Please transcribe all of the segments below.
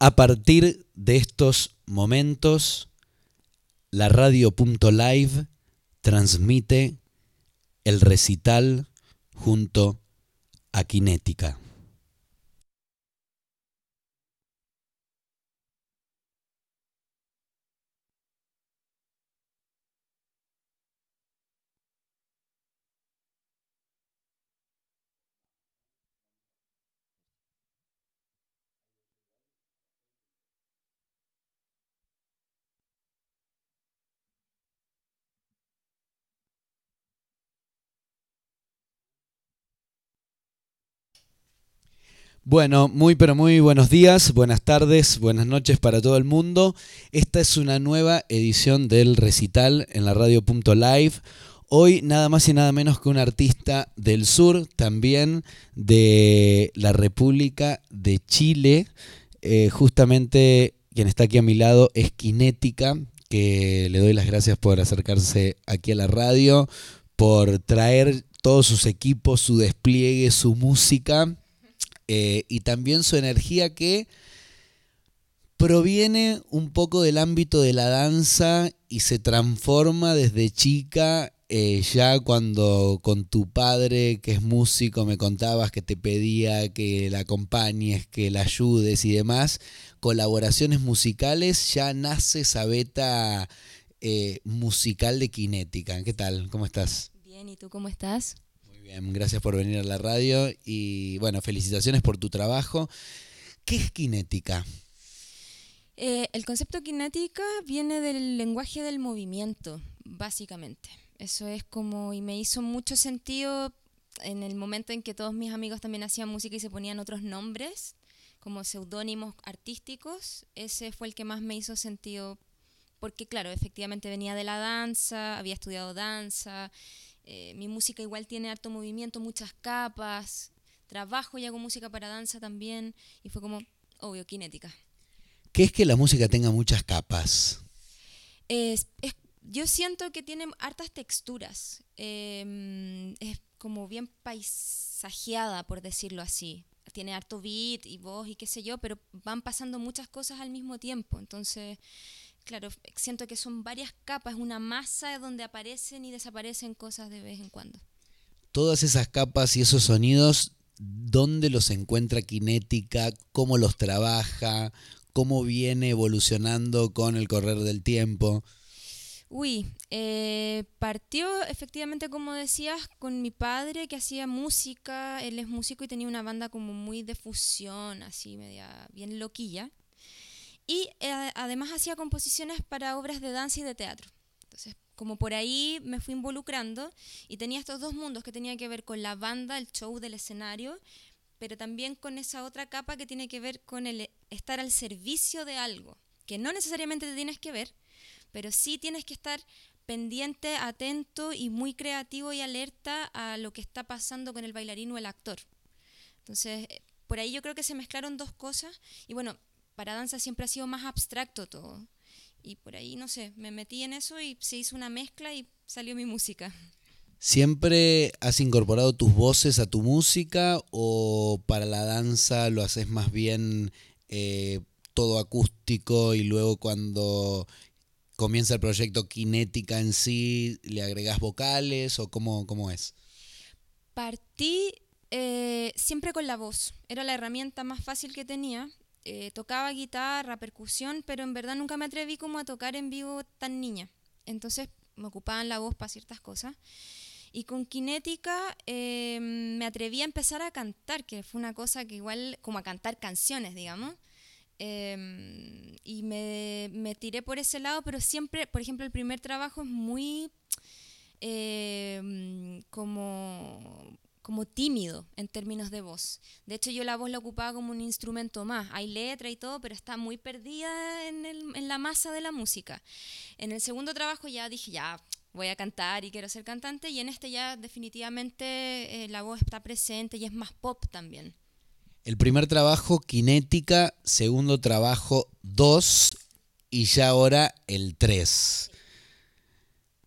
A partir de estos momentos, la radio.live transmite el recital junto a Kinética. Bueno, muy pero muy buenos días, buenas tardes, buenas noches para todo el mundo. Esta es una nueva edición del recital en la radio.live. Hoy nada más y nada menos que un artista del sur, también de la República de Chile. Eh, justamente quien está aquí a mi lado es Kinética, que le doy las gracias por acercarse aquí a la radio, por traer todos sus equipos, su despliegue, su música eh, y también su energía que proviene un poco del ámbito de la danza y se transforma desde chica, eh, ya cuando con tu padre, que es músico, me contabas que te pedía que la acompañes, que la ayudes y demás, colaboraciones musicales, ya nace esa beta eh, musical de Kinética. ¿Qué tal? ¿Cómo estás? Bien, ¿y tú cómo estás? Bien, gracias por venir a la radio y bueno, felicitaciones por tu trabajo. ¿Qué es kinética? Eh, el concepto kinética viene del lenguaje del movimiento, básicamente. Eso es como, y me hizo mucho sentido en el momento en que todos mis amigos también hacían música y se ponían otros nombres, como seudónimos artísticos. Ese fue el que más me hizo sentido, porque claro, efectivamente venía de la danza, había estudiado danza eh, mi música igual tiene harto movimiento, muchas capas. Trabajo y hago música para danza también. Y fue como, obvio, kinética. ¿Qué es que la música tenga muchas capas? yo siento que tiene hartas texturas. Em, es como bien paisajeada, por decirlo así. Tiene harto beat y voz y qué sé yo, pero van pasando muchas cosas al mismo tiempo. Entonces claro, siento que son varias capas, una masa donde aparecen y desaparecen cosas de vez en cuando. Todas esas capas y esos sonidos, ¿dónde los encuentra Kinética? ¿Cómo los trabaja? ¿Cómo viene evolucionando con el correr del tiempo? Uy, eh, partió efectivamente, como decías, con mi padre que hacía música. Él es músico y tenía una banda como muy de fusión, así media bien loquilla. Y eh, además hacía composiciones para obras de danza y de teatro. Entonces, como por ahí me fui involucrando y tenía estos dos mundos que tenían que ver con la banda, el show del escenario, pero también con esa otra capa que tiene que ver con el estar al servicio de algo, que no necesariamente te tienes que ver, pero sí tienes que estar pendiente, atento y muy creativo y alerta a lo que está pasando con el bailarín o el actor. Entonces, eh, por ahí yo creo que se mezclaron dos cosas y bueno, para danza siempre ha sido más abstracto todo. Y por ahí, no sé, me metí en eso y se hizo una mezcla y salió mi música. ¿Siempre has incorporado tus voces a tu música o para la danza lo haces más bien eh, todo acústico y luego cuando comienza el proyecto Kinética en sí, le agregas vocales o cómo, cómo es? Partí eh, siempre con la voz, era la herramienta más fácil que tenía eh, tocaba guitarra, percusión, pero en verdad nunca me atreví como a tocar en vivo tan niña. Entonces me ocupaban la voz para ciertas cosas. Y con Kinética em, me atreví a empezar a cantar, que fue una cosa que igual, como a cantar canciones, digamos. Em, y me, me, tiré por ese lado, pero siempre, por ejemplo, el primer trabajo es muy em, como como tímido en términos de voz. De hecho, yo la voz la ocupaba como un instrumento más. Hay letra y todo, pero está muy perdida en, la masa de la música. En el segundo trabajo ya dije, ya voy a cantar y quiero ser cantante, y en este ya definitivamente eh, la voz está presente y es más pop también. El primer trabajo, Kinética, segundo trabajo, 2, y ya ahora el 3.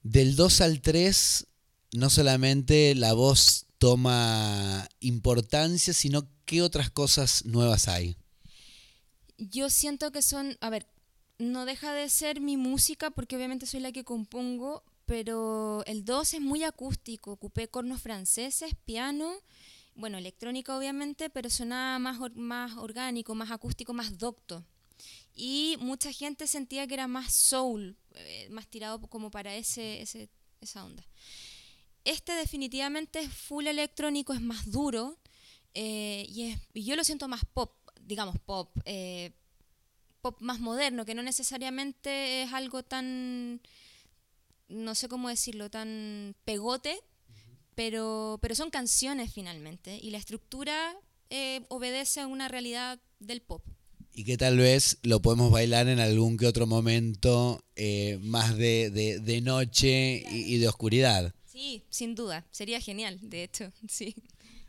Del 2 al 3, no solamente la voz toma importancia, sino qué otras cosas nuevas hay. yo siento que son, a ver, no deja de ser mi música porque obviamente soy la que compongo, pero el 2 es muy acústico, ocupé cornos franceses, piano, bueno, electrónica obviamente, pero sonaba más, más orgánico, más acústico, más docto. Y mucha gente sentía que era más soul, eh, más tirado como para ese, esa onda. Este definitivamente es full electrónico, es más duro eh, y, y, yo lo siento más pop, digamos pop, eh, pop más moderno, que no necesariamente es algo tan, no sé cómo decirlo, tan pegote, pero, pero son canciones finalmente y la estructura eh, obedece a una realidad del pop. Y que tal vez lo podemos bailar en algún que otro momento eh, más de, noche y, de oscuridad. Sí, sin duda. Sería genial, de hecho, sí.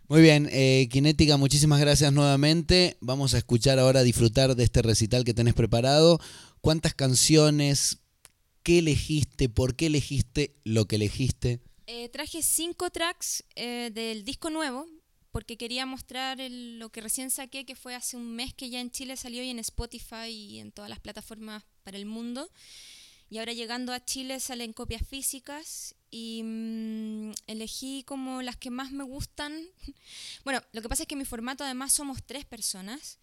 Muy bien, eh, Kinética, muchísimas gracias nuevamente. Vamos a escuchar ahora, disfrutar de este recital que tenés preparado. ¿Cuántas canciones? ¿Qué elegiste? ¿Por qué elegiste lo que elegiste? Eh, traje cinco tracks eh, del disco nuevo porque quería mostrar lo que recién saqué, que fue hace un mes que ya en Chile salió y en Spotify y en todas las plataformas para el mundo. Y ahora llegando a Chile salen copias físicas y mm, elegí como las que más me gustan. bueno, lo que pasa es que en mi formato además somos tres personas.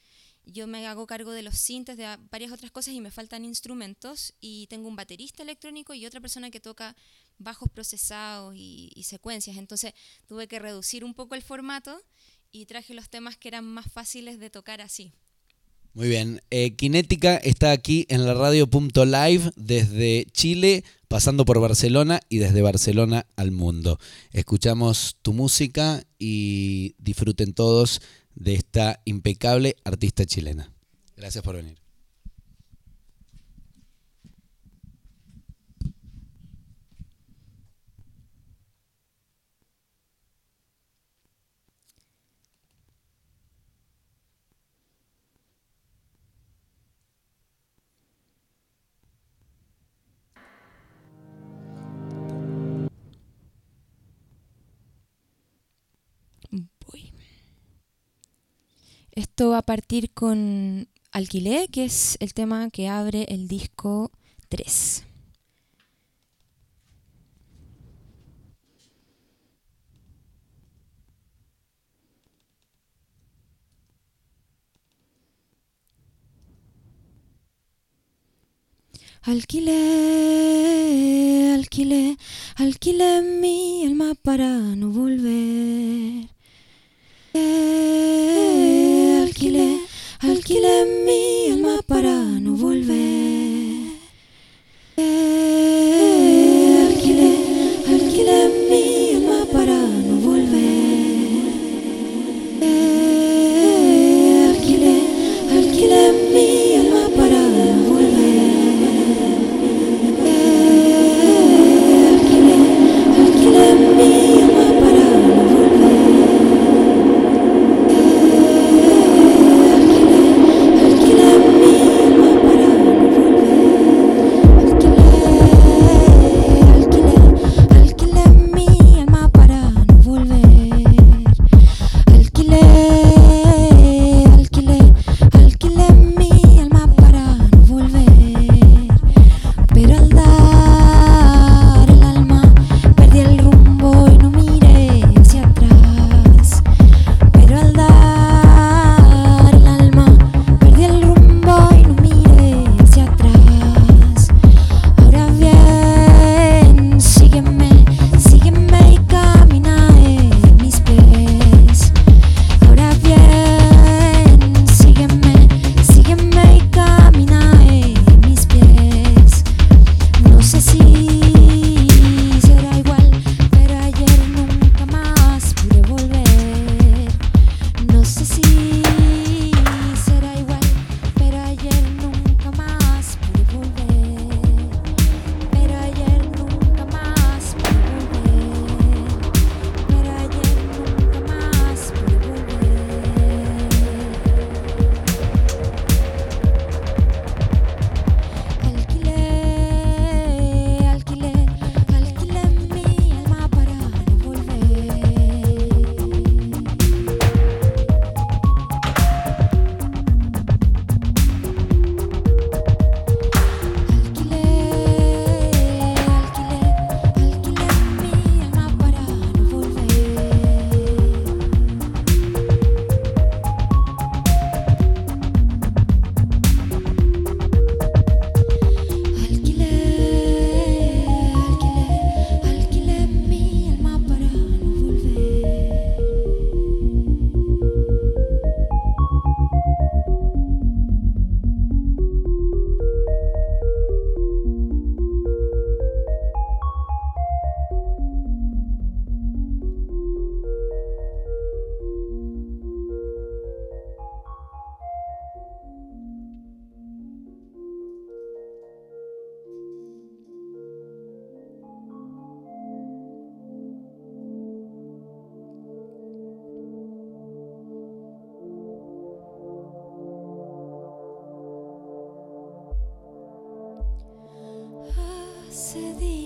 Yo me hago cargo de los sintes, de varias otras cosas y me faltan instrumentos. Y tengo un baterista electrónico y otra persona que toca bajos procesados y, y secuencias. Entonces tuve que reducir un poco el formato y traje los temas que eran más fáciles de tocar así. Muy bien. Eh, Kinética está aquí en la radio.live desde Chile, pasando por Barcelona y desde Barcelona al mundo. Escuchamos tu música y disfruten todos de esta impecable artista chilena. Gracias por venir. Esto va a partir con Alquilé, que es el tema que abre el disco 3. Alquilé, alquilé, alquilé mi alma para no volver. Alquilé mi To the.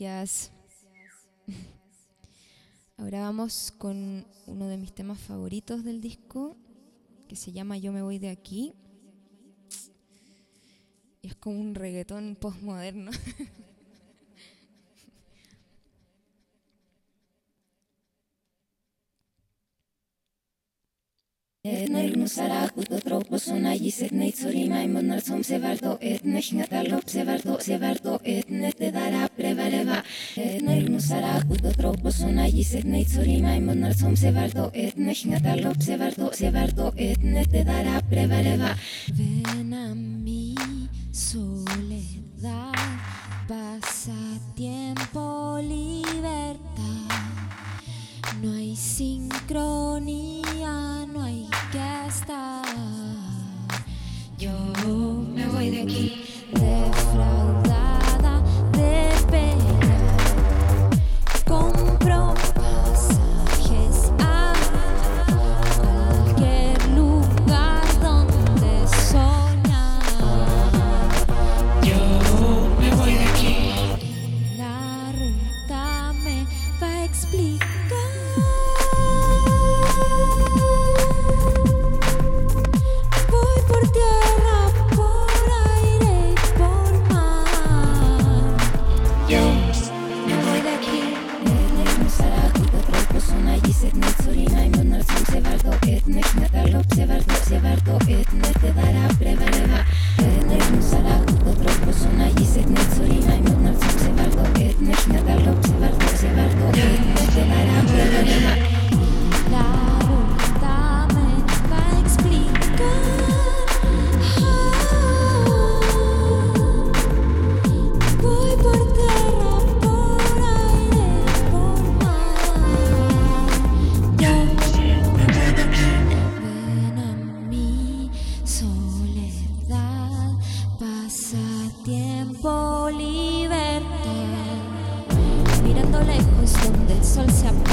Gracias. Ahora vamos con uno de mis temas favoritos del disco, que se llama Yo me voy de aquí. Y es como un reggaetón postmoderno. Ven a mi soledad, pasatiempo, libertad. No hay sincronía, Yo me voy de aquí, soledad, pasatiempo, libertad. Mirando lejos donde el sol se apaga,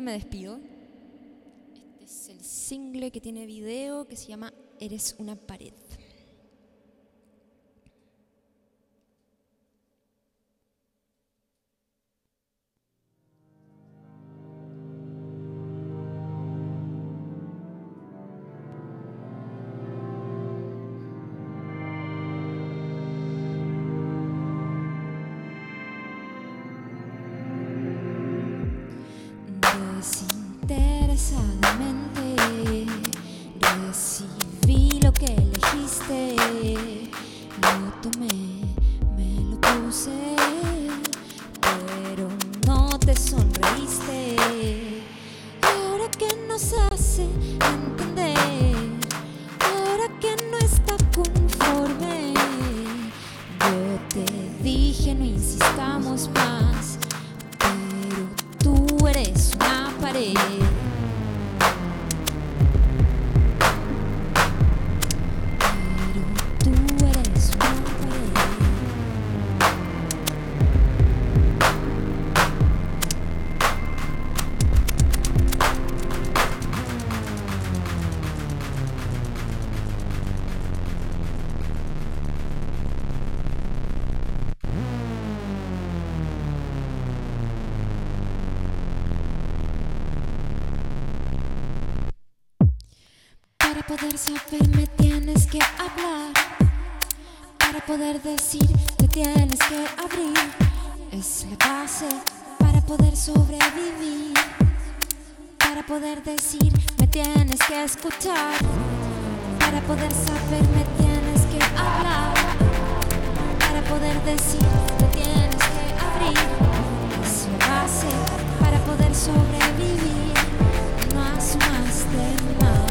este me despido. Este es el single que tiene video que se llama Eres una pared. Dije no insistamos más, pero tú eres una pared. Decir te tienes que abrir. Es la base para poder sobrevivir. Para poder decir me tienes que escuchar. Para poder saber me tienes que hablar. Para poder decir te tienes que abrir. Es la base para poder sobrevivir. No de más. De más.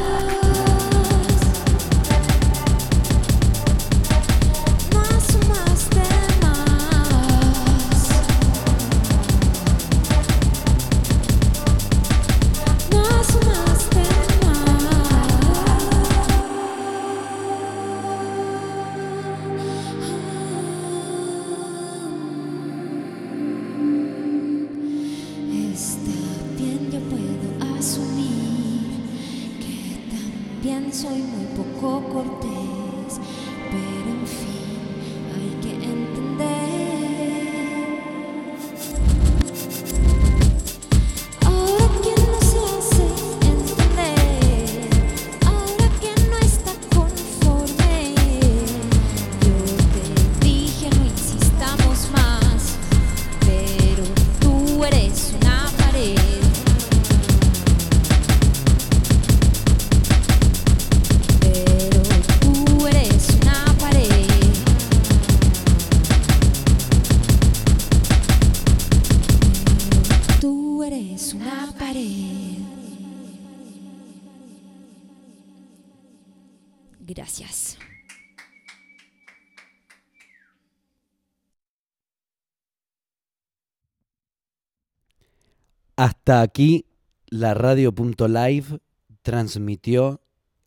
Hasta aquí la radio.live transmitió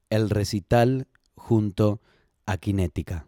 el recital junto a Kinética.